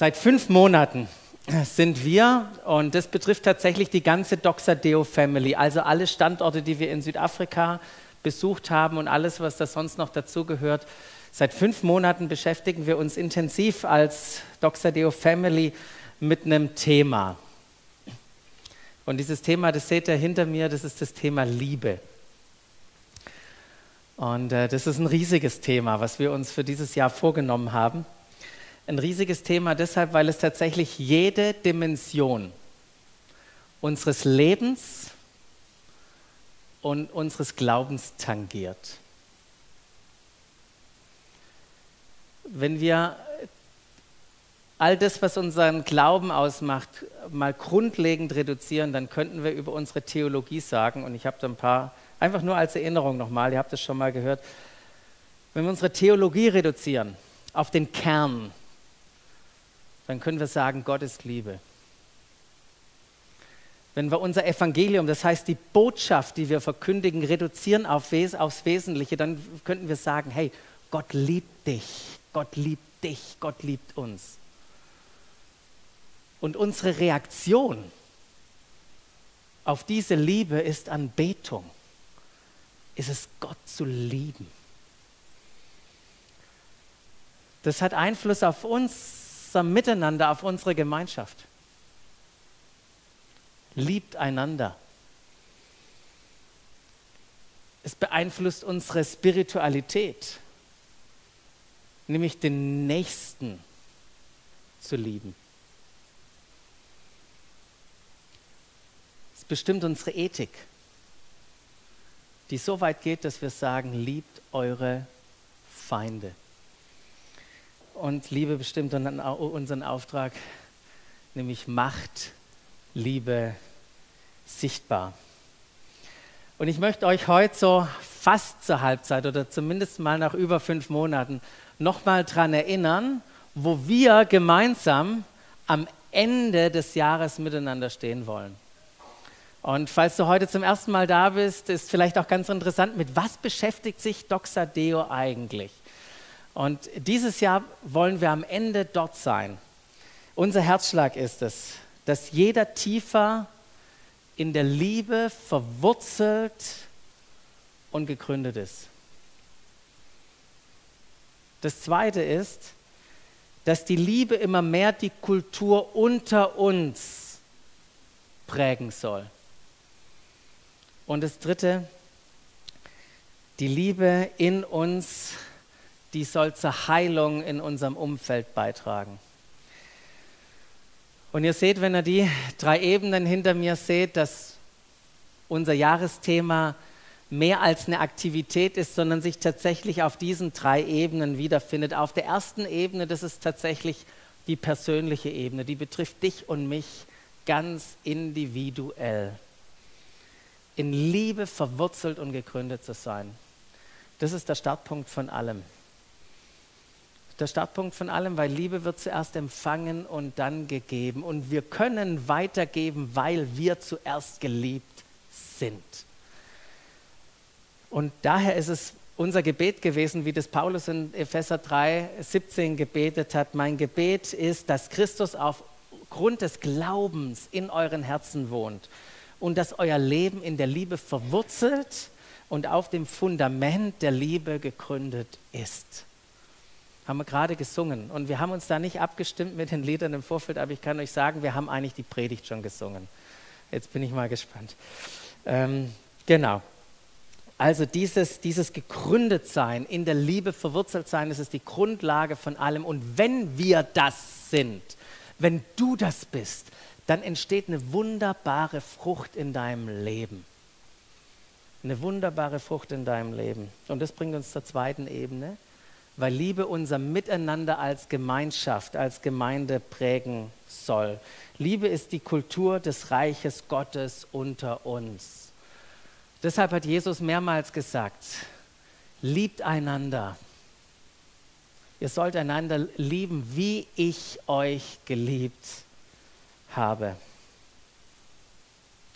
Seit fünf Monaten sind wir, und das betrifft tatsächlich die ganze Doxadeo Family, also alle Standorte, die wir in Südafrika besucht haben und alles, was da sonst noch dazugehört. Seit fünf Monaten beschäftigen wir uns intensiv als Doxadeo Family mit einem Thema. Und dieses Thema, das seht ihr hinter mir, das ist das Thema Liebe. Und äh, das ist ein riesiges Thema, was wir uns für dieses Jahr vorgenommen haben. Ein riesiges Thema deshalb, weil es tatsächlich jede Dimension unseres Lebens und unseres Glaubens tangiert. Wenn wir all das, was unseren Glauben ausmacht, mal grundlegend reduzieren, dann könnten wir über unsere Theologie sagen, und ich habe da ein paar, einfach nur als Erinnerung nochmal, ihr habt es schon mal gehört, wenn wir unsere Theologie reduzieren auf den Kern, dann können wir sagen, Gott ist Liebe. Wenn wir unser Evangelium, das heißt die Botschaft, die wir verkündigen, reduzieren auf Wes aufs Wesentliche, dann könnten wir sagen, hey, Gott liebt dich, Gott liebt dich, Gott liebt uns. Und unsere Reaktion auf diese Liebe ist Anbetung. Ist es Gott zu lieben. Das hat Einfluss auf unser Miteinander, auf unsere Gemeinschaft. Liebt einander. Es beeinflusst unsere Spiritualität, nämlich den Nächsten zu lieben. bestimmt unsere Ethik, die so weit geht, dass wir sagen, liebt eure Feinde. Und Liebe bestimmt unseren Auftrag, nämlich Macht, Liebe sichtbar. Und ich möchte euch heute so fast zur Halbzeit oder zumindest mal nach über fünf Monaten nochmal daran erinnern, wo wir gemeinsam am Ende des Jahres miteinander stehen wollen. Und falls du heute zum ersten Mal da bist, ist vielleicht auch ganz interessant, mit was beschäftigt sich Doxadeo eigentlich? Und dieses Jahr wollen wir am Ende dort sein. Unser Herzschlag ist es, dass jeder tiefer in der Liebe verwurzelt und gegründet ist. Das Zweite ist, dass die Liebe immer mehr die Kultur unter uns prägen soll. Und das Dritte, die Liebe in uns, die soll zur Heilung in unserem Umfeld beitragen. Und ihr seht, wenn ihr die drei Ebenen hinter mir seht, dass unser Jahresthema mehr als eine Aktivität ist, sondern sich tatsächlich auf diesen drei Ebenen wiederfindet. Auf der ersten Ebene, das ist tatsächlich die persönliche Ebene, die betrifft dich und mich ganz individuell in Liebe verwurzelt und gegründet zu sein. Das ist der Startpunkt von allem. Der Startpunkt von allem, weil Liebe wird zuerst empfangen und dann gegeben. Und wir können weitergeben, weil wir zuerst geliebt sind. Und daher ist es unser Gebet gewesen, wie das Paulus in Epheser 3, 17 gebetet hat. Mein Gebet ist, dass Christus aufgrund des Glaubens in euren Herzen wohnt und dass euer Leben in der Liebe verwurzelt und auf dem Fundament der Liebe gegründet ist. Haben wir gerade gesungen. Und wir haben uns da nicht abgestimmt mit den Liedern im Vorfeld, aber ich kann euch sagen, wir haben eigentlich die Predigt schon gesungen. Jetzt bin ich mal gespannt. Ähm, genau. Also dieses, dieses Gegründetsein, in der Liebe verwurzelt sein, das ist die Grundlage von allem. Und wenn wir das sind, wenn du das bist, dann entsteht eine wunderbare Frucht in deinem Leben. Eine wunderbare Frucht in deinem Leben. Und das bringt uns zur zweiten Ebene, weil Liebe unser Miteinander als Gemeinschaft, als Gemeinde prägen soll. Liebe ist die Kultur des Reiches Gottes unter uns. Deshalb hat Jesus mehrmals gesagt, liebt einander. Ihr sollt einander lieben, wie ich euch geliebt habe.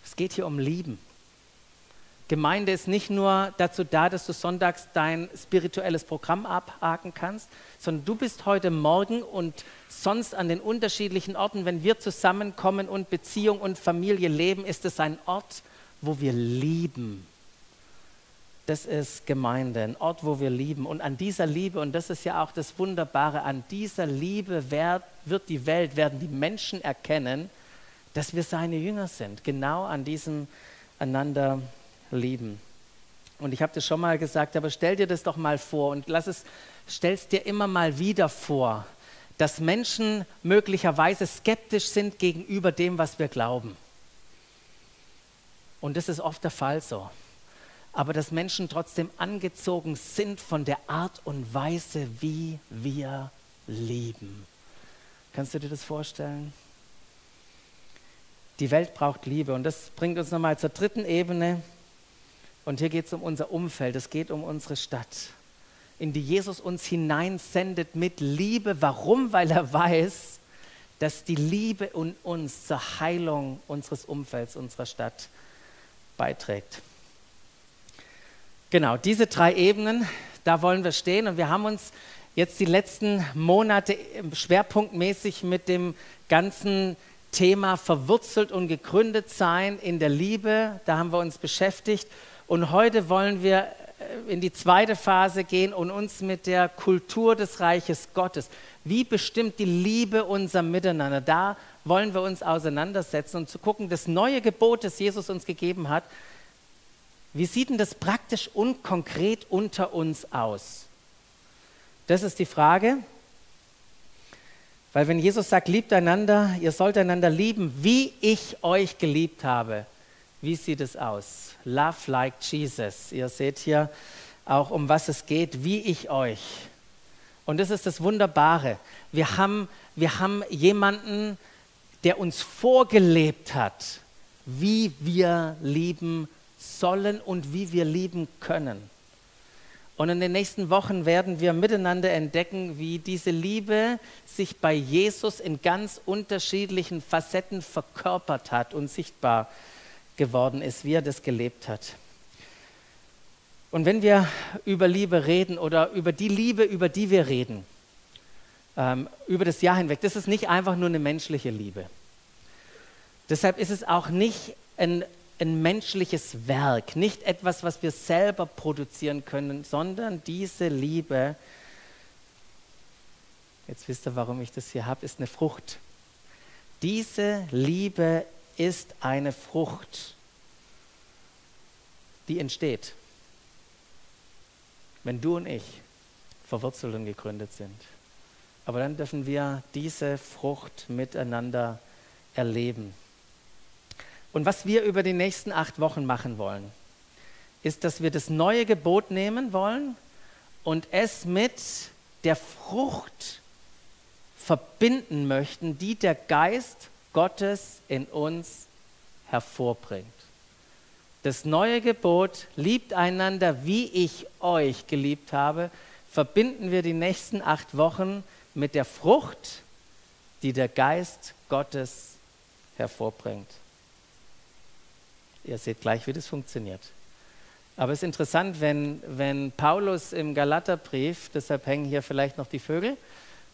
Es geht hier um Lieben. Gemeinde ist nicht nur dazu da, dass du sonntags dein spirituelles Programm abhaken kannst, sondern du bist heute Morgen und sonst an den unterschiedlichen Orten, wenn wir zusammenkommen und Beziehung und Familie leben, ist es ein Ort, wo wir lieben. Das ist Gemeinde, ein Ort, wo wir lieben. Und an dieser Liebe, und das ist ja auch das Wunderbare, an dieser Liebe wird, die Welt, werden die Menschen erkennen, dass wir seine Jünger sind. Genau an diesem einander lieben. Und ich habe das schon mal gesagt, aber stell dir das doch mal vor und lass es, stell es dir immer mal wieder vor, dass Menschen möglicherweise skeptisch sind gegenüber dem, was wir glauben. Und das ist oft der Fall so. Aber dass Menschen trotzdem angezogen sind von der Art und Weise, wie wir lieben. Kannst du dir das vorstellen? Die Welt braucht Liebe und das bringt uns nochmal zur dritten Ebene, und hier geht es um unser Umfeld, es geht um unsere Stadt, in die Jesus uns hineinsendet mit Liebe. Warum? Weil er weiß, dass die Liebe in uns zur Heilung unseres Umfelds, unserer Stadt beiträgt. Genau, diese drei Ebenen, da wollen wir stehen und wir haben uns jetzt die letzten Monate schwerpunktmäßig mit dem ganzen Thema verwurzelt und gegründet sein in der Liebe, da haben wir uns beschäftigt und heute wollen wir äh, in die zweite Phase gehen und uns mit der Kultur des Reiches Gottes, wie bestimmt die Liebe unser Miteinander, da wollen wir uns auseinandersetzen und zu gucken, das neue Gebot, das Jesus uns gegeben hat, wie sieht denn das praktisch und konkret unter uns aus? Das ist die Frage. Weil wenn Jesus sagt, liebt einander, ihr sollt einander lieben, wie ich euch geliebt habe, wie sieht es aus? Love like Jesus. Ihr seht hier auch, um was es geht, wie ich euch. Und das ist das Wunderbare. Wir haben, wir haben jemanden, der uns vorgelebt hat, wie wir lieben sollen und wie wir lieben können. Und in den nächsten Wochen werden wir miteinander entdecken, wie diese Liebe sich bei Jesus in ganz unterschiedlichen Facetten verkörpert hat und sichtbar geworden ist, wie er das gelebt hat. Und wenn wir über Liebe reden oder über die Liebe, über die wir reden, ähm, über das Jahr hinweg, das ist nicht einfach nur eine menschliche Liebe. Deshalb ist es auch nicht ein, ein menschliches Werk, nicht etwas, was wir selber produzieren können, sondern diese Liebe, jetzt wisst ihr, warum ich das hier habe, ist eine Frucht. Diese Liebe ist eine Frucht, die entsteht, wenn du und ich verwurzelt und gegründet sind. Aber dann dürfen wir diese Frucht miteinander erleben. Und was wir über die nächsten acht Wochen machen wollen, ist, dass wir das neue Gebot nehmen wollen und es mit der Frucht verbinden möchten, die der Geist Gottes in uns hervorbringt. Das neue Gebot, liebt einander, wie ich euch geliebt habe, verbinden wir die nächsten acht Wochen mit der Frucht, die der Geist Gottes hervorbringt. Ihr seht gleich, wie das funktioniert. Aber es ist interessant, wenn, wenn Paulus im Galaterbrief, deshalb hängen hier vielleicht noch die Vögel,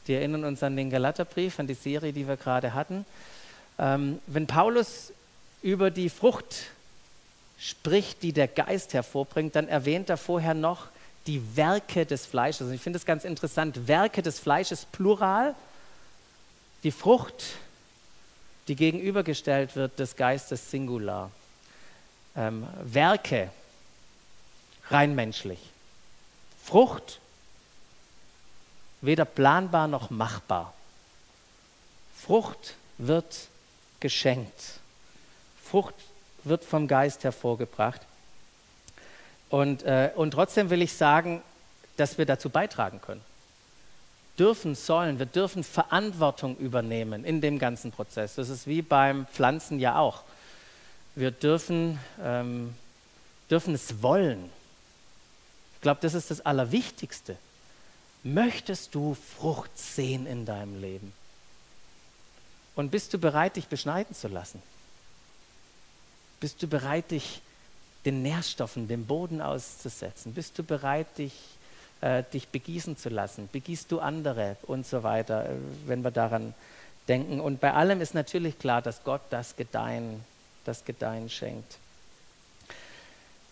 die erinnern uns an den Galaterbrief, an die Serie, die wir gerade hatten, ähm, wenn Paulus über die Frucht spricht, die der Geist hervorbringt, dann erwähnt er vorher noch die Werke des Fleisches. Und ich finde es ganz interessant, Werke des Fleisches plural, die Frucht, die gegenübergestellt wird des Geistes Singular. Ähm, Werke, rein menschlich. Frucht, weder planbar noch machbar. Frucht wird geschenkt. Frucht wird vom Geist hervorgebracht. Und, äh, und trotzdem will ich sagen, dass wir dazu beitragen können. Dürfen, sollen, wir dürfen Verantwortung übernehmen in dem ganzen Prozess. Das ist wie beim Pflanzen ja auch. Wir dürfen, ähm, dürfen es wollen. Ich glaube, das ist das Allerwichtigste. Möchtest du Frucht sehen in deinem Leben? Und bist du bereit, dich beschneiden zu lassen? Bist du bereit, dich den Nährstoffen, dem Boden auszusetzen? Bist du bereit, dich, äh, dich begießen zu lassen? Begießt du andere und so weiter, äh, wenn wir daran denken? Und bei allem ist natürlich klar, dass Gott das Gedeihen, das Gedeihen schenkt.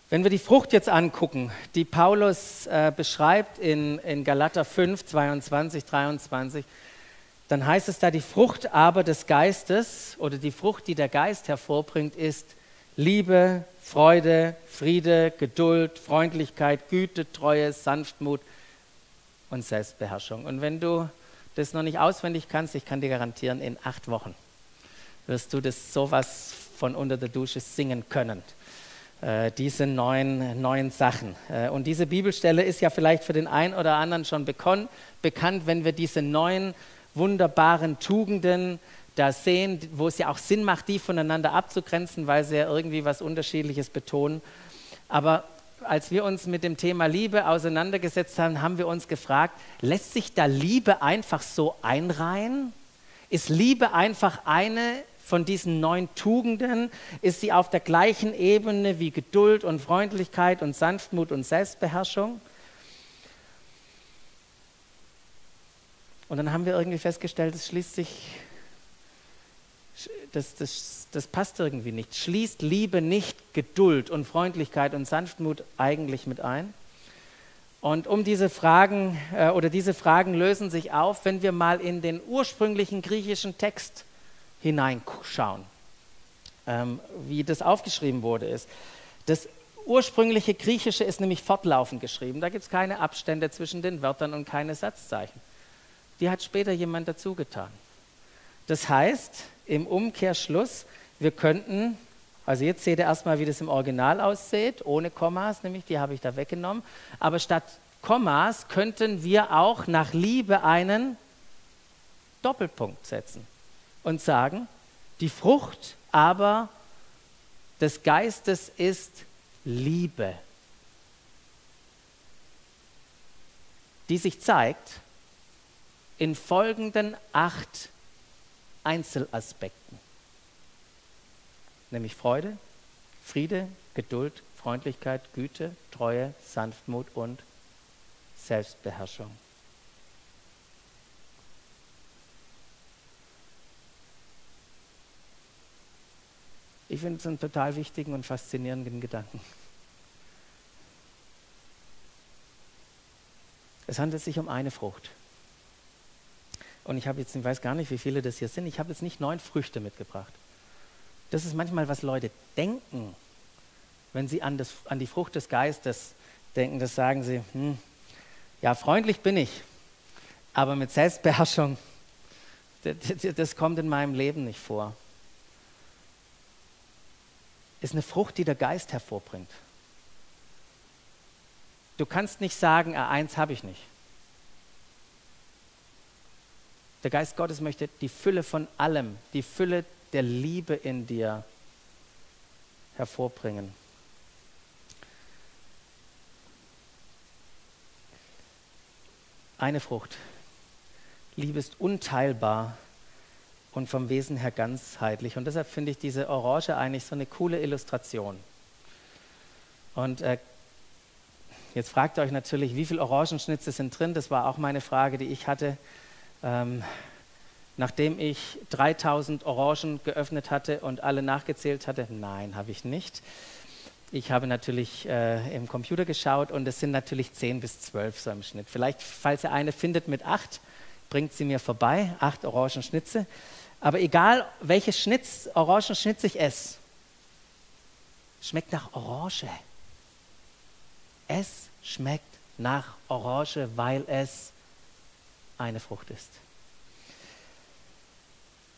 Wenn wir die Frucht jetzt angucken, die Paulus äh, beschreibt in, in Galater 5, 22, 23, dann heißt es da, die Frucht aber des Geistes oder die Frucht, die der Geist hervorbringt, ist Liebe, Freude, Friede, Geduld, Freundlichkeit, Güte, Treue, Sanftmut und Selbstbeherrschung. Und wenn du das noch nicht auswendig kannst, ich kann dir garantieren, in acht Wochen wirst du das sowas von unter der Dusche singen können. Äh, diese neuen, neuen Sachen. Äh, und diese Bibelstelle ist ja vielleicht für den einen oder anderen schon bekannt, wenn wir diese neuen wunderbaren Tugenden da sehen, wo es ja auch Sinn macht, die voneinander abzugrenzen, weil sie ja irgendwie was Unterschiedliches betonen. Aber als wir uns mit dem Thema Liebe auseinandergesetzt haben, haben wir uns gefragt, lässt sich da Liebe einfach so einreihen? Ist Liebe einfach eine von diesen neun Tugenden ist sie auf der gleichen Ebene wie Geduld und Freundlichkeit und Sanftmut und Selbstbeherrschung. Und dann haben wir irgendwie festgestellt, es schließt sich, das, das, das passt irgendwie nicht. Schließt Liebe nicht Geduld und Freundlichkeit und Sanftmut eigentlich mit ein? Und um diese Fragen äh, oder diese Fragen lösen sich auf, wenn wir mal in den ursprünglichen griechischen Text hineinschauen, ähm, wie das aufgeschrieben wurde. Ist. Das ursprüngliche Griechische ist nämlich fortlaufend geschrieben. Da gibt es keine Abstände zwischen den Wörtern und keine Satzzeichen. Die hat später jemand dazu getan. Das heißt, im Umkehrschluss, wir könnten, also jetzt seht ihr erstmal, wie das im Original aussieht, ohne Kommas, nämlich die habe ich da weggenommen. Aber statt Kommas könnten wir auch nach Liebe einen Doppelpunkt setzen und sagen, die Frucht aber des Geistes ist Liebe, die sich zeigt in folgenden acht Einzelaspekten, nämlich Freude, Friede, Geduld, Freundlichkeit, Güte, Treue, Sanftmut und Selbstbeherrschung. Ich finde es einen total wichtigen und faszinierenden Gedanken. Es handelt sich um eine Frucht. Und ich habe jetzt, ich weiß gar nicht, wie viele das hier sind, ich habe jetzt nicht neun Früchte mitgebracht. Das ist manchmal, was Leute denken, wenn sie an, das, an die Frucht des Geistes denken. Das sagen sie, hm, ja, freundlich bin ich, aber mit Selbstbeherrschung, das, das kommt in meinem Leben nicht vor ist eine Frucht, die der Geist hervorbringt. Du kannst nicht sagen, ah, eins habe ich nicht. Der Geist Gottes möchte die Fülle von allem, die Fülle der Liebe in dir hervorbringen. Eine Frucht. Liebe ist unteilbar und vom Wesen her ganzheitlich. Und deshalb finde ich diese Orange eigentlich so eine coole Illustration. Und äh, jetzt fragt ihr euch natürlich, wie viele Orangenschnitze sind drin? Das war auch meine Frage, die ich hatte. Ähm, nachdem ich 3000 Orangen geöffnet hatte und alle nachgezählt hatte, nein, habe ich nicht. Ich habe natürlich äh, im Computer geschaut und es sind natürlich 10 bis 12 so im Schnitt. Vielleicht, falls ihr eine findet mit 8, bringt sie mir vorbei, 8 Orangenschnitze. Aber egal, welches Schnitz, Orangenschnitz ich esse, schmeckt nach Orange. Es schmeckt nach Orange, weil es eine Frucht ist.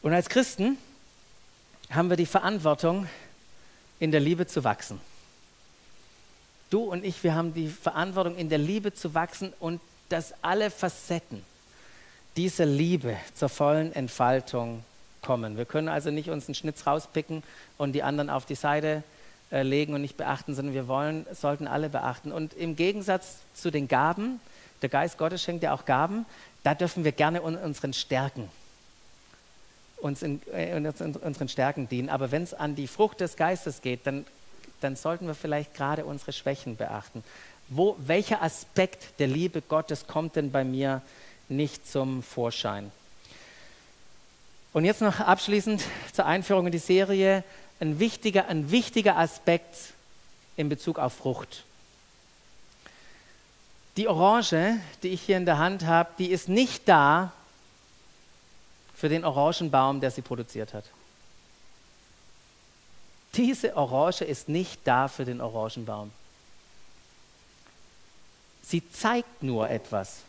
Und als Christen haben wir die Verantwortung, in der Liebe zu wachsen. Du und ich, wir haben die Verantwortung, in der Liebe zu wachsen und dass alle Facetten dieser Liebe zur vollen Entfaltung kommen. Wir können also nicht uns einen Schnitz rauspicken und die anderen auf die Seite äh, legen und nicht beachten, sondern wir wollen, sollten alle beachten. Und im Gegensatz zu den Gaben, der Geist Gottes schenkt ja auch Gaben, da dürfen wir gerne in unseren Stärken uns in, äh, in unseren Stärken dienen. Aber wenn es an die Frucht des Geistes geht, dann dann sollten wir vielleicht gerade unsere Schwächen beachten. Wo, welcher Aspekt der Liebe Gottes kommt denn bei mir nicht zum Vorschein? Und jetzt noch abschließend zur Einführung in die Serie ein wichtiger, ein wichtiger Aspekt in Bezug auf Frucht. Die Orange, die ich hier in der Hand habe, die ist nicht da für den Orangenbaum, der sie produziert hat. Diese Orange ist nicht da für den Orangenbaum. Sie zeigt nur etwas.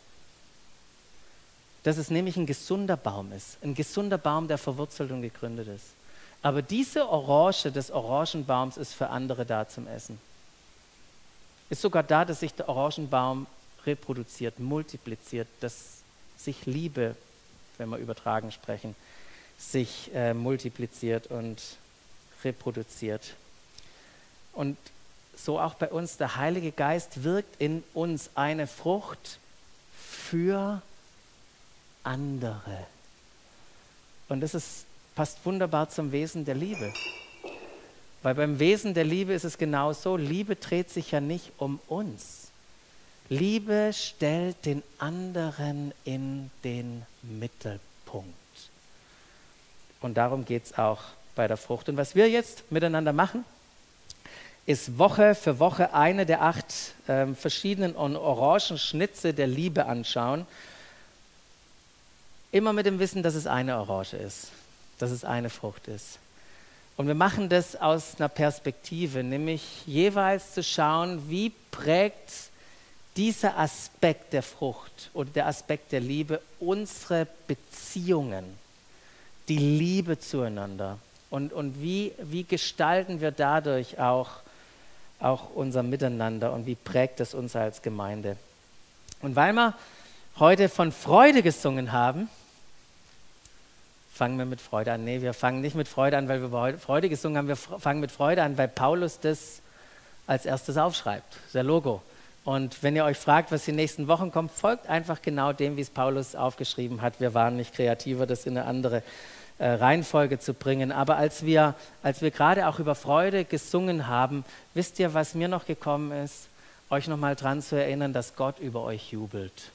Dass es nämlich ein gesunder Baum ist. Ein gesunder Baum, der verwurzelt und gegründet ist. Aber diese Orange des Orangenbaums ist für andere da zum Essen. Ist sogar da, dass sich der Orangenbaum reproduziert, multipliziert, dass sich Liebe, wenn wir übertragen sprechen, sich äh, multipliziert und reproduziert. Und so auch bei uns, der Heilige Geist wirkt in uns eine Frucht für andere. Und das ist, passt wunderbar zum Wesen der Liebe. Weil beim Wesen der Liebe ist es genau so, Liebe dreht sich ja nicht um uns. Liebe stellt den anderen in den Mittelpunkt. Und darum geht es auch bei der Frucht. Und was wir jetzt miteinander machen, ist Woche für Woche eine der acht äh, verschiedenen Orangenschnitze der Liebe anschauen. Immer mit dem Wissen, dass es eine Orange ist, dass es eine Frucht ist. Und wir machen das aus einer Perspektive, nämlich jeweils zu schauen, wie prägt dieser Aspekt der Frucht oder der Aspekt der Liebe unsere Beziehungen, die Liebe zueinander. Und, und wie, wie gestalten wir dadurch auch, auch unser Miteinander und wie prägt es uns als Gemeinde? Und weil wir heute von Freude gesungen haben, fangen wir mit Freude an. Nee, wir fangen nicht mit Freude an, weil wir Freude gesungen haben. Wir fangen mit Freude an, weil Paulus das als erstes aufschreibt, der Logo. Und wenn ihr euch fragt, was die nächsten Wochen kommt, folgt einfach genau dem, wie es Paulus aufgeschrieben hat. Wir waren nicht kreativer, das in eine andere äh, Reihenfolge zu bringen. Aber als wir, als wir gerade auch über Freude gesungen haben, wisst ihr, was mir noch gekommen ist? Euch nochmal dran zu erinnern, dass Gott über euch jubelt.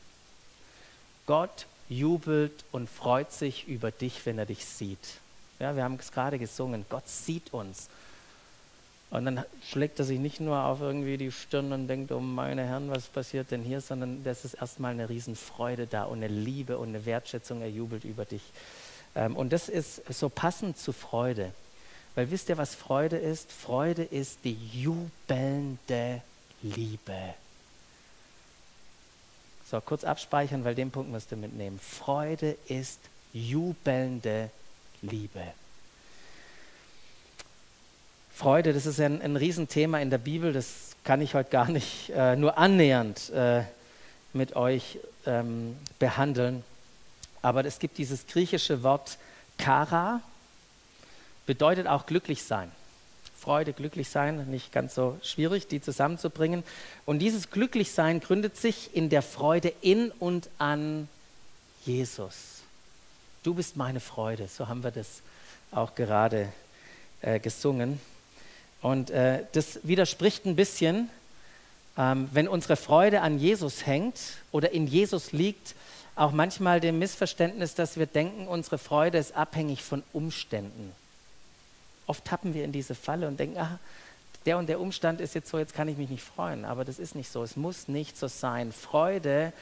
Gott jubelt und freut sich über dich, wenn er dich sieht. Ja, wir haben es gerade gesungen. Gott sieht uns. Und dann schlägt er sich nicht nur auf irgendwie die Stirn und denkt, oh meine Herren, was passiert denn hier, sondern das ist erstmal eine Riesenfreude da und eine Liebe und eine Wertschätzung. Er jubelt über dich. Ähm, und das ist so passend zu Freude. Weil wisst ihr, was Freude ist? Freude ist die jubelnde Liebe. So, kurz abspeichern, weil den Punkt musst du mitnehmen. Freude ist jubelnde Liebe. Freude, das ist ein, ein Riesenthema in der Bibel, das kann ich heute gar nicht äh, nur annähernd äh, mit euch ähm, behandeln. Aber es gibt dieses griechische Wort Kara, bedeutet auch glücklich sein. Freude, glücklich sein, nicht ganz so schwierig, die zusammenzubringen. Und dieses Glücklichsein gründet sich in der Freude in und an Jesus. Du bist meine Freude, so haben wir das auch gerade äh, gesungen. Und äh, das widerspricht ein bisschen, ähm, wenn unsere Freude an Jesus hängt oder in Jesus liegt, auch manchmal dem Missverständnis, dass wir denken, unsere Freude ist abhängig von Umständen. Oft tappen wir in diese Falle und denken, ah, der und der Umstand ist jetzt so, jetzt kann ich mich nicht freuen. Aber das ist nicht so. Es muss nicht so sein. Freude,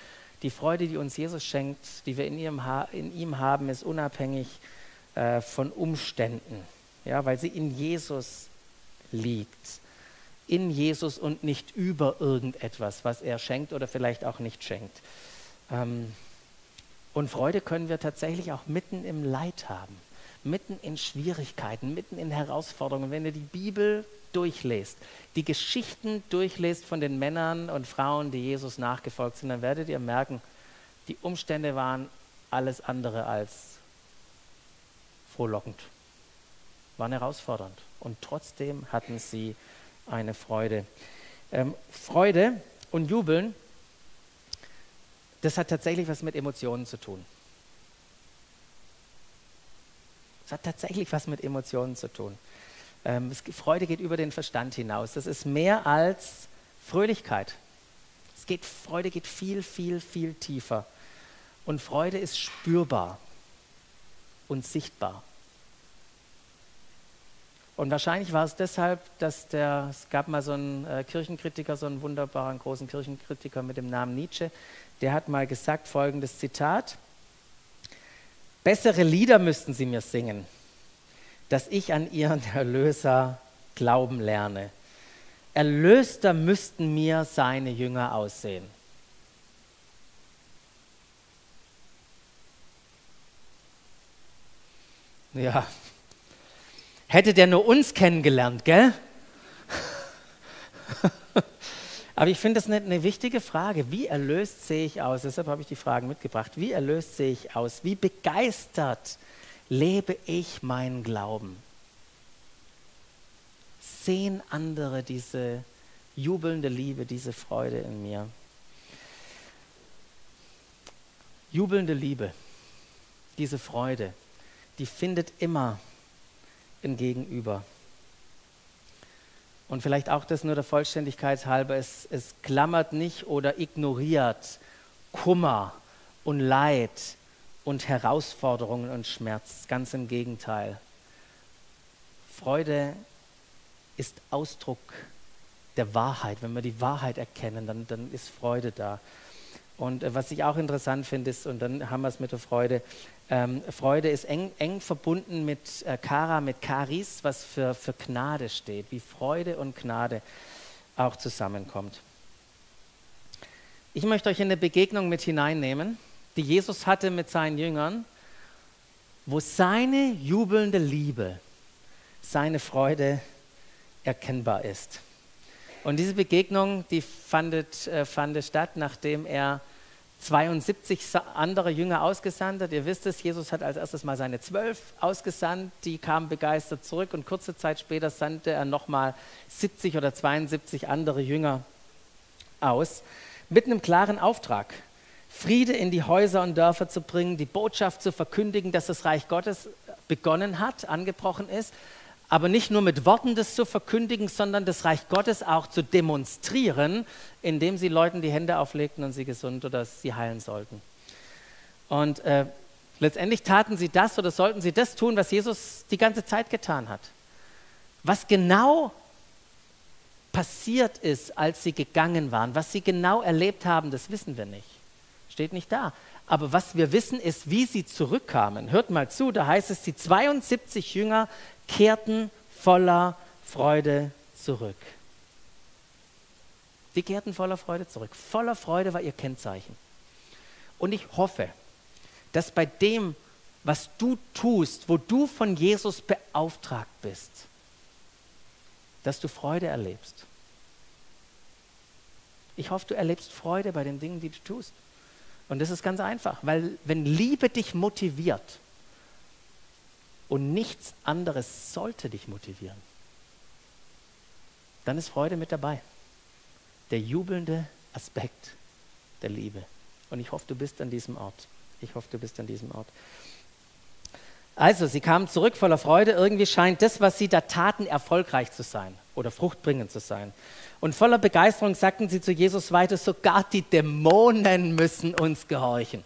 die Freude, die uns Jesus schenkt, die wir in ihm, in ihm haben, ist unabhängig äh, von Umständen. Ja, weil sie in Jesus liegt. In Jesus und nicht über irgendetwas, was er schenkt oder vielleicht auch nicht schenkt. Ähm, und Freude können wir tatsächlich auch mitten im Leid haben, mitten in Schwierigkeiten, mitten in Herausforderungen. Wenn ihr die Bibel durchlest, die Geschichten durchlest von den Männern und Frauen, die Jesus nachgefolgt sind, dann werdet ihr merken, die Umstände waren alles andere als frohlockend, waren herausfordernd. Und trotzdem hatten sie eine Freude. Ähm, Freude und Jubeln das hat tatsächlich was mit Emotionen zu tun. Das hat tatsächlich was mit Emotionen zu tun. Ähm, es, Freude geht über den Verstand hinaus. Das ist mehr als Fröhlichkeit. Es geht, Freude geht viel, viel, viel tiefer. Und Freude ist spürbar und sichtbar. Und wahrscheinlich war es deshalb, dass der, es gab mal so einen äh, Kirchenkritiker, so einen wunderbaren großen Kirchenkritiker mit dem Namen Nietzsche, der hat mal gesagt folgendes Zitat, bessere Lieder müssten sie mir singen, dass ich an ihren Erlöser glauben lerne. Erlöster müssten mir seine Jünger aussehen. Ja, Hätte der nur uns kennengelernt, gell? Aber ich finde das eine, eine, wichtige Frage. Wie erlöst sehe ich aus? Deshalb habe ich die Fragen mitgebracht. Wie erlöst sehe ich aus? Wie begeistert lebe ich meinen Glauben? Sehen andere diese jubelnde Liebe, diese Freude in mir? Jubelnde Liebe, diese Freude, die findet immer ein Gegenüber. Und vielleicht auch das nur der Vollständigkeit halber, es, es klammert nicht oder ignoriert Kummer und Leid und Herausforderungen und Schmerz. Ganz im Gegenteil. Freude ist Ausdruck der Wahrheit. Wenn wir die Wahrheit erkennen, dann, dann ist Freude da. Und äh, was ich auch interessant finde, ist, und dann haben wir es mit der Freude, ähm, Freude ist eng, eng verbunden mit äh, Kara, mit Charis, was für, für Gnade steht, wie Freude und Gnade auch zusammenkommt. Ich möchte euch in eine Begegnung mit hineinnehmen, die Jesus hatte mit seinen Jüngern, wo seine jubelnde Liebe, seine Freude erkennbar ist. Und diese Begegnung, die fandet, äh, fand statt, nachdem er 72 andere Jünger ausgesandt. Ihr wisst es, Jesus hat als erstes mal seine zwölf ausgesandt, die kamen begeistert zurück und kurze Zeit später sandte er nochmal 70 oder 72 andere Jünger aus, mit einem klaren Auftrag. Friede in die Häuser und Dörfer zu bringen, die Botschaft zu verkündigen, dass das Reich Gottes begonnen hat, angebrochen ist aber nicht nur mit Worten das zu verkündigen, sondern das Reich Gottes auch zu demonstrieren, indem sie Leuten die Hände auflegten und sie gesund oder sie heilen sollten. Und äh, letztendlich taten sie das oder sollten sie das tun, was Jesus die ganze Zeit getan hat. Was genau passiert ist, als sie gegangen waren, was sie genau erlebt haben, das wissen wir nicht. Steht nicht da. Aber was wir wissen, ist, wie sie zurückkamen. Hört mal zu, da heißt es, die 72 Jünger kehrten voller Freude zurück. Die kehrten voller Freude zurück. Voller Freude war ihr Kennzeichen. Und ich hoffe, dass bei dem, was du tust, wo du von Jesus beauftragt bist, dass du Freude erlebst. Ich hoffe, du erlebst Freude bei den Dingen, die du tust. Und das ist ganz einfach, weil wenn Liebe dich motiviert, und nichts anderes sollte dich motivieren, dann ist Freude mit dabei. Der jubelnde Aspekt der Liebe. Und ich hoffe, du bist an diesem Ort. Ich hoffe, du bist an diesem Ort. Also, sie kamen zurück voller Freude. Irgendwie scheint das, was sie da taten, erfolgreich zu sein oder fruchtbringend zu sein. Und voller Begeisterung sagten sie zu Jesus weiter, sogar die Dämonen müssen uns gehorchen.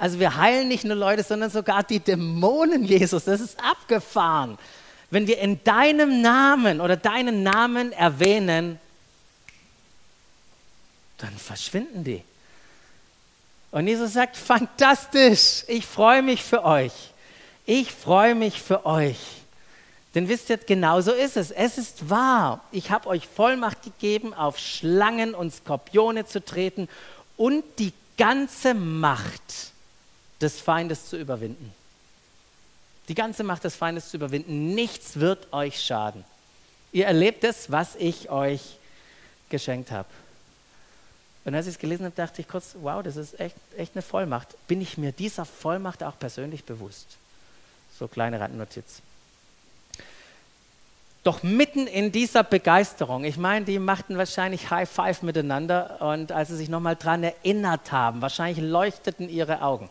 Also wir heilen nicht nur Leute, sondern sogar die Dämonen, Jesus. Das ist abgefahren. Wenn wir in deinem Namen oder deinen Namen erwähnen, dann verschwinden die. Und Jesus sagt, fantastisch, ich freue mich für euch. Ich freue mich für euch. Denn wisst ihr, genau so ist es. Es ist wahr. Ich habe euch Vollmacht gegeben, auf Schlangen und Skorpione zu treten und die ganze Macht des Feindes zu überwinden. Die ganze Macht des Feindes zu überwinden. Nichts wird euch schaden. Ihr erlebt es, was ich euch geschenkt habe. Und als ich es gelesen habe, dachte ich kurz, wow, das ist echt, echt eine Vollmacht. Bin ich mir dieser Vollmacht auch persönlich bewusst? So kleine Randnotiz. Doch mitten in dieser Begeisterung, ich meine, die machten wahrscheinlich High Five miteinander und als sie sich nochmal daran erinnert haben, wahrscheinlich leuchteten ihre Augen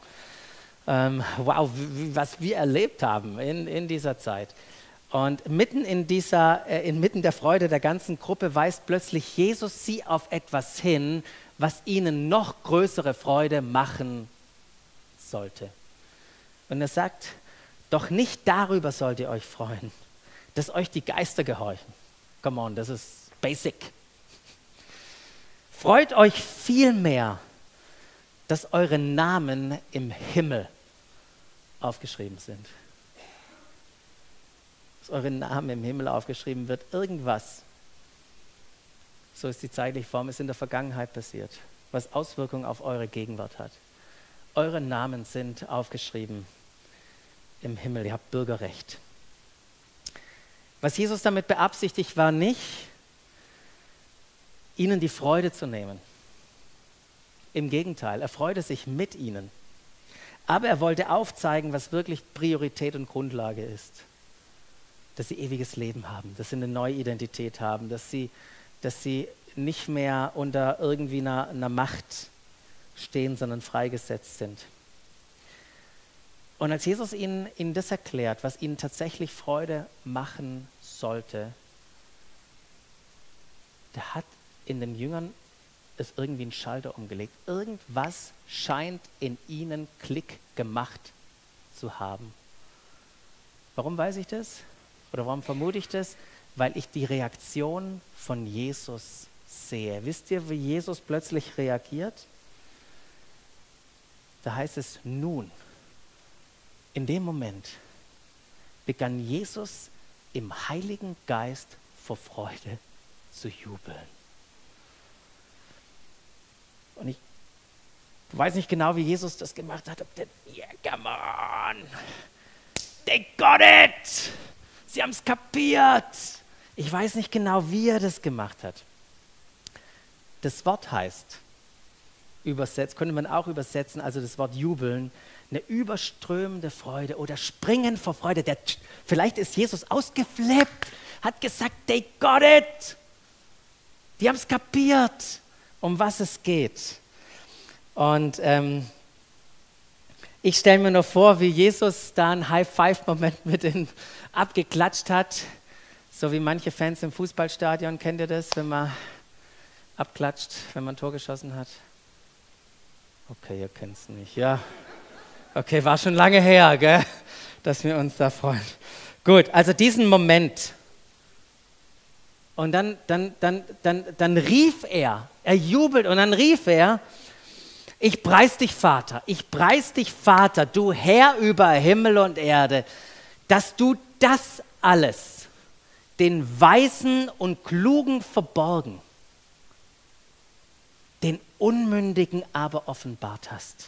ähm, wow, was wir erlebt haben in, in dieser Zeit. Und mitten in dieser, äh, inmitten der Freude der ganzen Gruppe weist plötzlich Jesus sie auf etwas hin, was ihnen noch größere Freude machen sollte. Und er sagt, doch nicht darüber sollt ihr euch freuen, dass euch die Geister gehorchen. Come on, das ist basic. Freut euch vielmehr, dass eure Namen im Himmel aufgeschrieben sind eure Namen im Himmel aufgeschrieben wird. Irgendwas, so ist die zeitliche Form, ist in der Vergangenheit passiert, was Auswirkungen auf eure Gegenwart hat. Eure Namen sind aufgeschrieben im Himmel. Ihr habt Bürgerrecht. Was Jesus damit beabsichtigt, war nicht, ihnen die Freude zu nehmen. Im Gegenteil, er freute sich mit ihnen. Aber er wollte aufzeigen, was wirklich Priorität und Grundlage ist dass sie ewiges Leben haben, dass sie eine neue Identität haben, dass sie, dass sie nicht mehr unter irgendwie einer, einer Macht stehen, sondern freigesetzt sind. Und als Jesus ihnen, ihnen das erklärt, was ihnen tatsächlich Freude machen sollte, der hat in den Jüngern es irgendwie einen Schalter umgelegt. Irgendwas scheint in ihnen Klick gemacht zu haben. Warum weiß ich das? Oder warum vermute ich das? Weil ich die Reaktion von Jesus sehe. Wisst ihr, wie Jesus plötzlich reagiert? Da heißt es nun. In dem Moment begann Jesus im Heiligen Geist vor Freude zu jubeln. Und ich weiß nicht genau, wie Jesus das gemacht hat. Ob der, yeah, come on, they got it! Sie haben es kapiert. Ich weiß nicht genau, wie er das gemacht hat. Das Wort heißt, übersetzt, könnte man auch übersetzen, also das Wort jubeln, eine überströmende Freude oder springen vor Freude. Der, vielleicht ist Jesus ausgeflippt, hat gesagt, they got it. Die haben es kapiert, um was es geht. Und ähm, ich stelle mir nur vor, wie Jesus da einen High-Five-Moment mit ihnen abgeklatscht hat, so wie manche Fans im Fußballstadion. Kennt ihr das, wenn man abklatscht, wenn man ein Tor geschossen hat? Okay, ihr kennt es nicht, ja. Okay, war schon lange her, gell? dass wir uns da freuen. Gut, also diesen Moment. Und dann, dann, dann, dann, dann rief er, er jubelt und dann rief er, ich preis dich, Vater, ich preis dich, Vater, du Herr über Himmel und Erde, dass du das alles den Weisen und Klugen verborgen, den Unmündigen aber offenbart hast.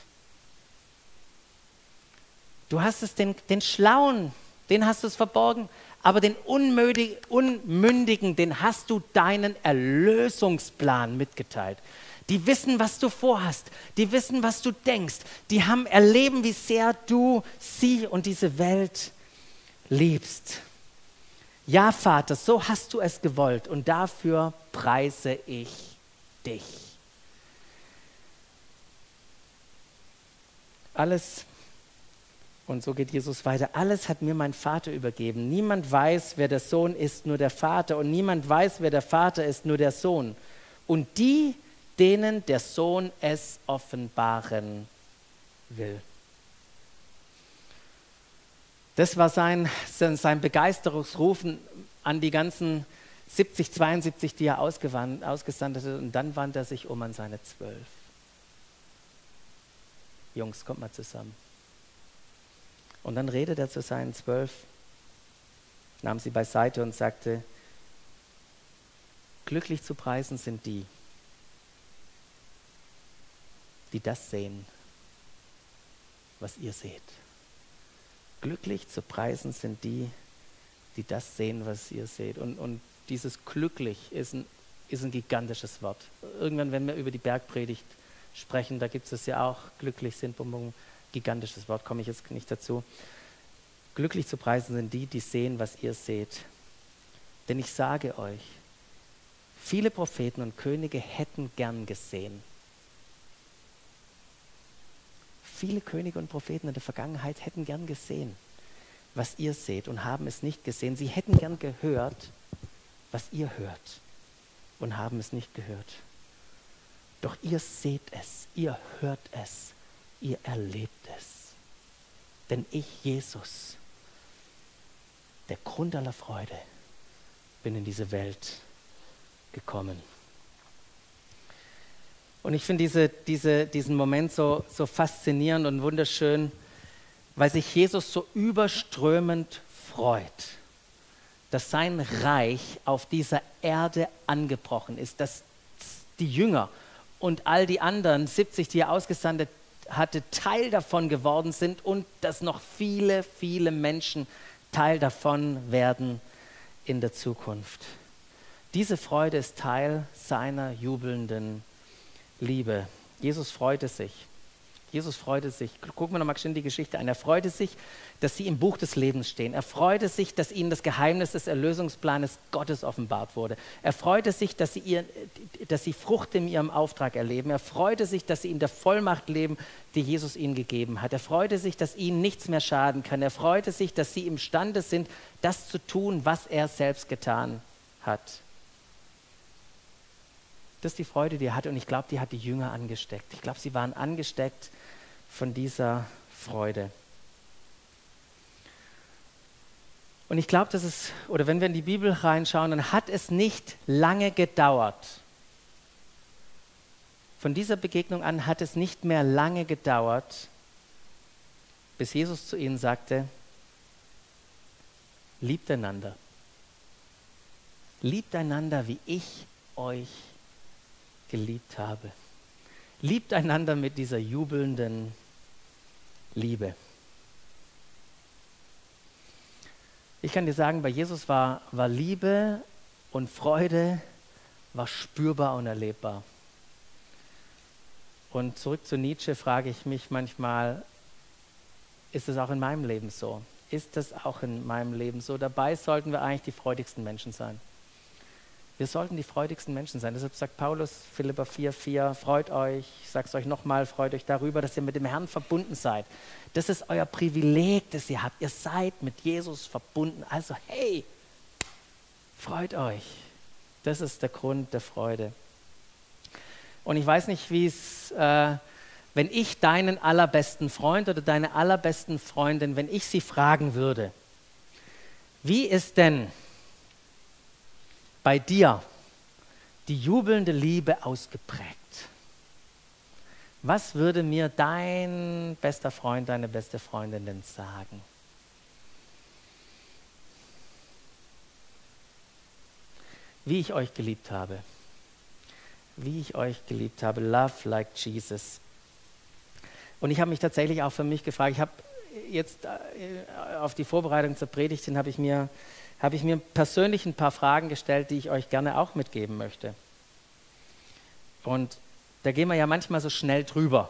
Du hast es den, den Schlauen, den hast du es verborgen, aber den Unmündigen, den hast du deinen Erlösungsplan mitgeteilt. Die wissen, was du vorhast. Die wissen, was du denkst. Die haben erleben, wie sehr du sie und diese Welt liebst. Ja, Vater, so hast du es gewollt und dafür preise ich dich. Alles, und so geht Jesus weiter, alles hat mir mein Vater übergeben. Niemand weiß, wer der Sohn ist, nur der Vater. Und niemand weiß, wer der Vater ist, nur der Sohn. Und die, denen der Sohn es offenbaren will. Das war sein, sein Begeisterungsrufen an die ganzen 70, 72, die er ausgesandt hatte. Und dann wandte er sich um an seine zwölf. Jungs, kommt mal zusammen. Und dann redet er zu seinen zwölf, nahm sie beiseite und sagte, glücklich zu preisen sind die, die das sehen, was ihr seht. Glücklich zu preisen sind die, die das sehen, was ihr seht. Und, und dieses glücklich ist ein, ist ein gigantisches Wort. Irgendwann, wenn wir über die Bergpredigt sprechen, da gibt es ja auch, glücklich sind, ein gigantisches Wort, komme ich jetzt nicht dazu. Glücklich zu preisen sind die, die sehen, was ihr seht. Denn ich sage euch, viele Propheten und Könige hätten gern gesehen, Viele Könige und Propheten in der Vergangenheit hätten gern gesehen, was ihr seht und haben es nicht gesehen. Sie hätten gern gehört, was ihr hört und haben es nicht gehört. Doch ihr seht es, ihr hört es, ihr erlebt es. Denn ich, Jesus, der Grund aller Freude, bin in diese Welt gekommen. Und ich finde diese, diese, diesen Moment so, so faszinierend und wunderschön, weil sich Jesus so überströmend freut, dass sein Reich auf dieser Erde angebrochen ist, dass die Jünger und all die anderen 70, die er ausgesandt hatte, Teil davon geworden sind und dass noch viele, viele Menschen Teil davon werden in der Zukunft. Diese Freude ist Teil seiner jubelnden Liebe. Jesus freute sich. Jesus freute sich. Gucken wir nochmal schön die Geschichte an. Er freute sich, dass sie im Buch des Lebens stehen. Er freute sich, dass ihnen das Geheimnis des Erlösungsplanes Gottes offenbart wurde. Er freute sich, dass sie, ihr, dass sie Frucht in ihrem Auftrag erleben. Er freute sich, dass sie in der Vollmacht leben, die Jesus ihnen gegeben hat. Er freute sich, dass ihnen nichts mehr schaden kann. Er freute sich, dass sie imstande sind, das zu tun, was er selbst getan hat. Das ist die Freude, die er hatte. Und ich glaube, die hat die Jünger angesteckt. Ich glaube, sie waren angesteckt von dieser Freude. Und ich glaube, dass es, oder wenn wir in die Bibel reinschauen, dann hat es nicht lange gedauert. Von dieser Begegnung an hat es nicht mehr lange gedauert, bis Jesus zu ihnen sagte, liebt einander. Liebt einander, wie ich euch geliebt habe. Liebt einander mit dieser jubelnden Liebe. Ich kann dir sagen, bei Jesus war, war Liebe und Freude war spürbar und erlebbar. Und zurück zu Nietzsche frage ich mich manchmal, ist es auch in meinem Leben so? Ist es auch in meinem Leben so? Dabei sollten wir eigentlich die freudigsten Menschen sein. Wir sollten die freudigsten Menschen sein. Deshalb sagt Paulus, Philippa 4,4, freut euch, ich sage es euch nochmal, freut euch darüber, dass ihr mit dem Herrn verbunden seid. Das ist euer Privileg, das ihr habt. Ihr seid mit Jesus verbunden. Also, hey, freut euch. Das ist der Grund der Freude. Und ich weiß nicht, wie es, äh, wenn ich deinen allerbesten Freund oder deine allerbesten Freundin, wenn ich sie fragen würde, wie ist denn bei dir die jubelnde Liebe ausgeprägt? Was würde mir dein bester Freund, deine beste Freundin denn sagen? Wie ich euch geliebt habe. Wie ich euch geliebt habe. Love like Jesus. Und ich habe mich tatsächlich auch für mich gefragt, ich habe jetzt äh, auf die Vorbereitung zur Predigt hin, habe ich mir habe ich mir persönlich ein paar Fragen gestellt, die ich euch gerne auch mitgeben möchte. Und da gehen wir ja manchmal so schnell drüber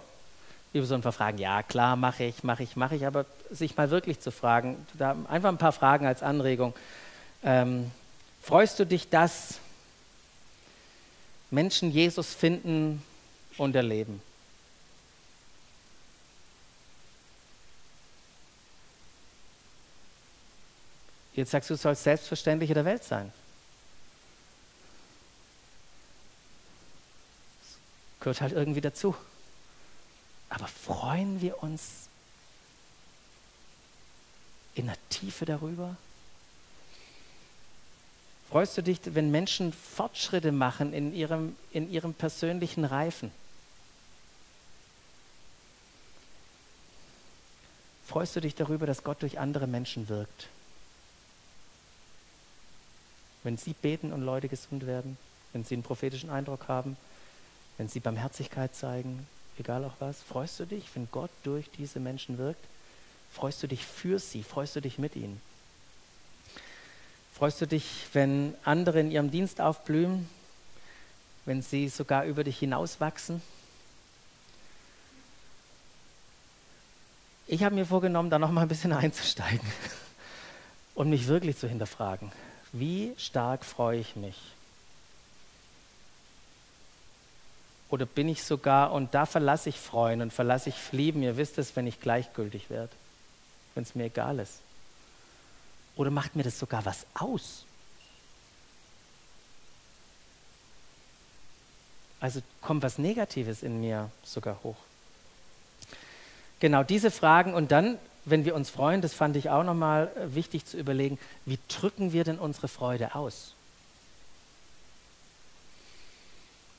über so ein paar Fragen. Ja, klar, mache ich, mache ich, mache ich, aber sich mal wirklich zu fragen, da einfach ein paar Fragen als Anregung. Ähm, freust du dich, dass Menschen Jesus finden und erleben? Jetzt sagst du, es soll selbstverständlich in der Welt sein. Das gehört halt irgendwie dazu. Aber freuen wir uns in der Tiefe darüber? Freust du dich, wenn Menschen Fortschritte machen in ihrem, in ihrem persönlichen Reifen? Freust du dich darüber, dass Gott durch andere Menschen wirkt? Wenn Sie beten und Leute gesund werden, wenn Sie einen prophetischen Eindruck haben, wenn Sie Barmherzigkeit zeigen, egal auch was, freust du dich, wenn Gott durch diese Menschen wirkt? Freust du dich für sie? Freust du dich mit ihnen? Freust du dich, wenn andere in ihrem Dienst aufblühen, wenn sie sogar über dich hinauswachsen? Ich habe mir vorgenommen, da noch mal ein bisschen einzusteigen und mich wirklich zu hinterfragen. Wie stark freue ich mich? Oder bin ich sogar, und da verlasse ich Freuen und verlasse ich Lieben, ihr wisst es, wenn ich gleichgültig werde, wenn es mir egal ist. Oder macht mir das sogar was aus? Also kommt was Negatives in mir sogar hoch. Genau diese Fragen und dann, wenn wir uns freuen, das fand ich auch nochmal äh, wichtig zu überlegen, wie drücken wir denn unsere Freude aus?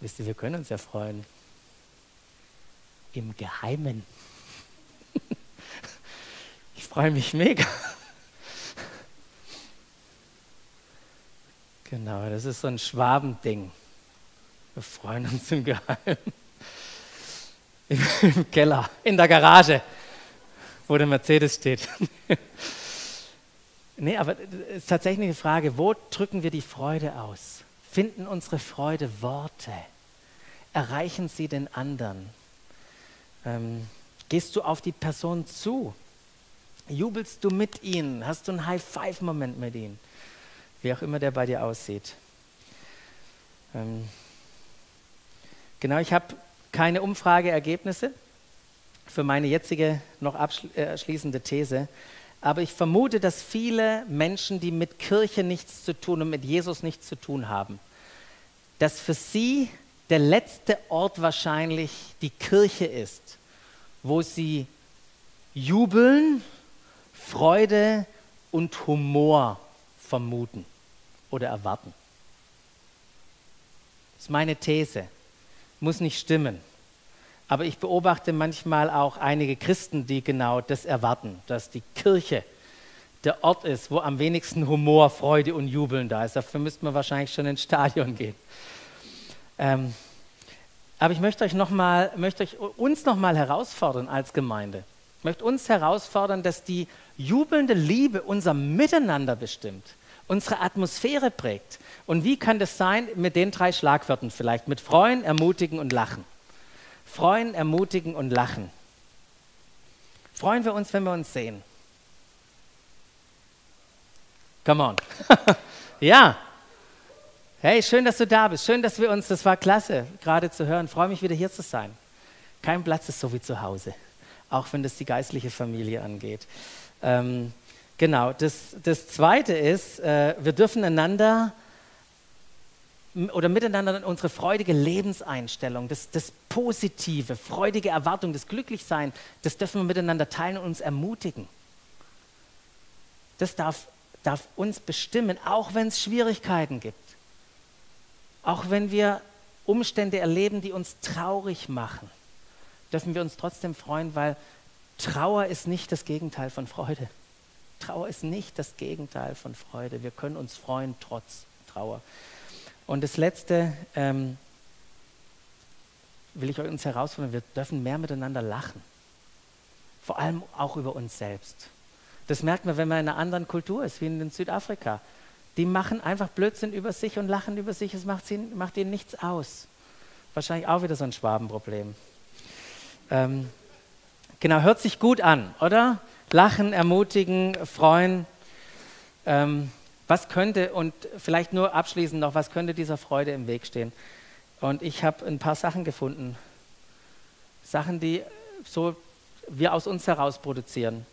Wisst ihr, wir können uns ja freuen. Im Geheimen. ich freue mich mega. genau, das ist so ein Schwabending. Wir freuen uns im Geheimen. Im, Keller, in der Garage, wo der Mercedes steht. nee, aber es ist tatsächlich eine Frage, wo drücken wir die Freude aus? Finden unsere Freude Worte? Erreichen sie den anderen? Ähm, gehst du auf die Person zu? Jubelst du mit ihnen? Hast du einen High-Five-Moment mit ihnen? Wie auch immer der bei dir aussieht. Ähm, Genau, ich habe keine Umfrageergebnisse für meine jetzige noch abschließende These, aber ich vermute, dass viele Menschen, die mit Kirche nichts zu tun und mit Jesus nichts zu tun haben, dass für sie der letzte Ort wahrscheinlich die Kirche ist, wo sie jubeln, Freude und Humor vermuten oder erwarten. Das ist meine These muss nicht stimmen. Aber ich beobachte manchmal auch einige Christen, die genau das erwarten, dass die Kirche der Ort ist, wo am wenigsten Humor, Freude und Jubeln da ist. Dafür müsste man wahrscheinlich schon ins Stadion gehen. Ähm, aber ich möchte euch noch mal, möchte euch, uns nochmal herausfordern als Gemeinde. Ich möchte uns herausfordern, dass die jubelnde Liebe unser Miteinander bestimmt, unsere Atmosphäre prägt. Und wie kann das sein mit den drei Schlagwörtern vielleicht? Mit freuen, ermutigen und lachen. Freuen, ermutigen und lachen. Freuen wir uns, wenn wir uns sehen? Come on. ja. Hey, schön, dass du da bist. Schön, dass wir uns, das war klasse, gerade zu hören. Freue mich wieder hier zu sein. Kein Platz ist so wie zu Hause, auch wenn das die geistliche Familie angeht. Ähm, genau, das, das Zweite ist, äh, wir dürfen einander oder miteinander unsere freudige Lebenseinstellung, das, das positive, freudige Erwartung, das Glücklichsein, das dürfen wir miteinander teilen und uns ermutigen. Das darf, darf uns bestimmen, auch wenn es Schwierigkeiten gibt. Auch wenn wir Umstände erleben, die uns traurig machen, dürfen wir uns trotzdem freuen, weil Trauer ist nicht das Gegenteil von Freude. Trauer ist nicht das Gegenteil von Freude. Wir können uns freuen trotz Trauer. Und das Letzte ähm, will ich uns herausfordern, wir dürfen mehr miteinander lachen. Vor allem auch über uns selbst. Das merkt man, wenn man in einer anderen Kultur ist, wie in Südafrika. Die machen einfach Blödsinn über sich und lachen über sich. Es macht, ihnen, macht ihnen nichts aus. Wahrscheinlich auch wieder so ein Schwabenproblem. Ähm, genau, hört sich gut an, oder? Lachen, ermutigen, freuen. Ähm, was könnte, und vielleicht nur abschließend noch, was könnte dieser Freude im Weg stehen? Und ich habe ein paar Sachen gefunden. Sachen, die so wir aus uns heraus produzieren.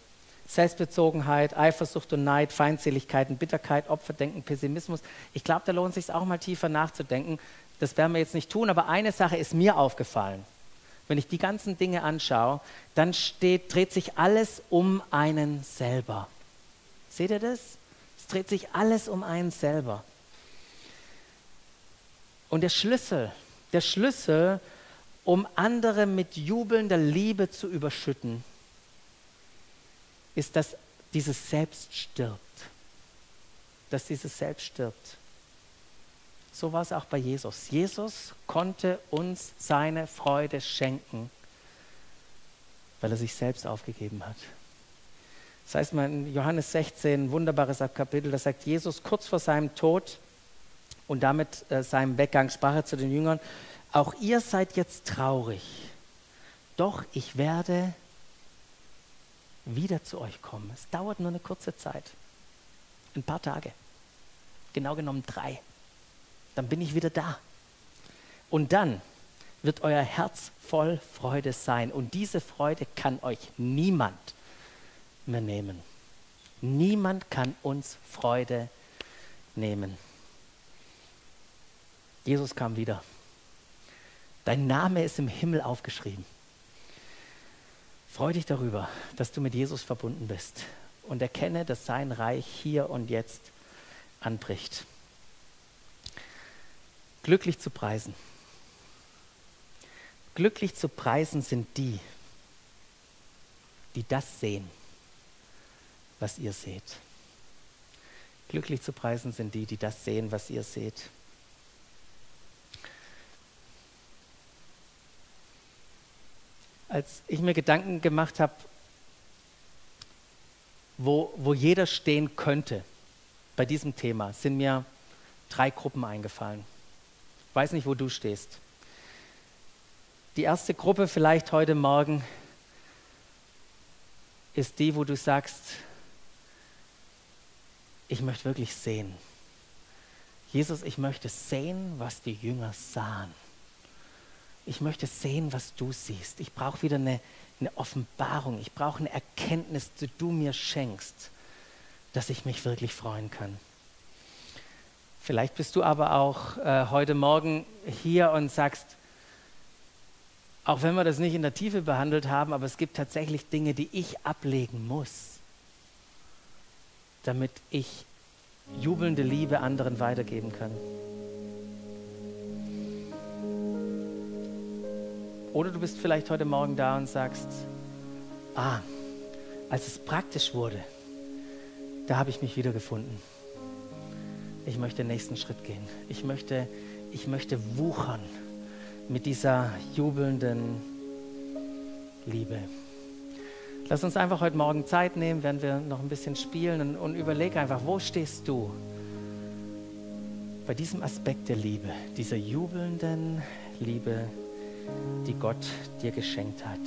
Selbstbezogenheit, Eifersucht und Neid, Feindseligkeiten, Bitterkeit, Opferdenken, Pessimismus. Ich glaube, da lohnt es sich auch mal tiefer nachzudenken. Das werden wir jetzt nicht tun, aber eine Sache ist mir aufgefallen. Wenn ich die ganzen Dinge anschaue, dann steht, dreht sich alles um einen selber. Seht ihr das? Dreht sich alles um einen selber. Und der Schlüssel, der Schlüssel, um andere mit jubelnder Liebe zu überschütten, ist, dass dieses Selbst stirbt. Dass dieses Selbst stirbt. So war es auch bei Jesus. Jesus konnte uns seine Freude schenken, weil er sich selbst aufgegeben hat. Das heißt mal in Johannes 16, ein wunderbares Kapitel, da sagt Jesus kurz vor seinem Tod und damit äh, seinem Weggang sprach er zu den Jüngern, auch ihr seid jetzt traurig, doch ich werde wieder zu euch kommen. Es dauert nur eine kurze Zeit, ein paar Tage, genau genommen drei. Dann bin ich wieder da. Und dann wird euer Herz voll Freude sein. Und diese Freude kann euch niemand mehr nehmen. Niemand kann uns Freude nehmen. Jesus kam wieder. Dein Name ist im Himmel aufgeschrieben. Freu dich darüber, dass du mit Jesus verbunden bist und erkenne, dass sein Reich hier und jetzt anbricht. Glücklich zu preisen. Glücklich zu preisen sind die, die das sehen, was ihr seht. Glücklich zu preisen sind die, die das sehen, was ihr seht. Als ich mir Gedanken gemacht habe, wo, wo jeder stehen könnte bei diesem Thema, sind mir drei Gruppen eingefallen. Ich weiß nicht, wo du stehst. Die erste Gruppe vielleicht heute Morgen ist die, wo du sagst, ich möchte wirklich sehen. Jesus, ich möchte sehen, was die Jünger sahen. Ich möchte sehen, was du siehst. Ich brauche wieder eine, eine Offenbarung. Ich brauche eine Erkenntnis, die du mir schenkst, dass ich mich wirklich freuen kann. Vielleicht bist du aber auch äh, heute Morgen hier und sagst, auch wenn wir das nicht in der Tiefe behandelt haben, aber es gibt tatsächlich Dinge, die ich ablegen muss, damit ich jubelnde Liebe anderen weitergeben kann. Oder du bist vielleicht heute Morgen da und sagst, ah, als es praktisch wurde, da habe ich mich wiedergefunden. Ich möchte den nächsten Schritt gehen. Ich möchte, ich möchte wuchern mit dieser jubelnden Liebe. Lass uns einfach heute Morgen Zeit nehmen, während wir noch ein bisschen spielen und, und überleg einfach, wo stehst du bei diesem Aspekt der Liebe, dieser jubelnden Liebe, die Gott dir geschenkt hat.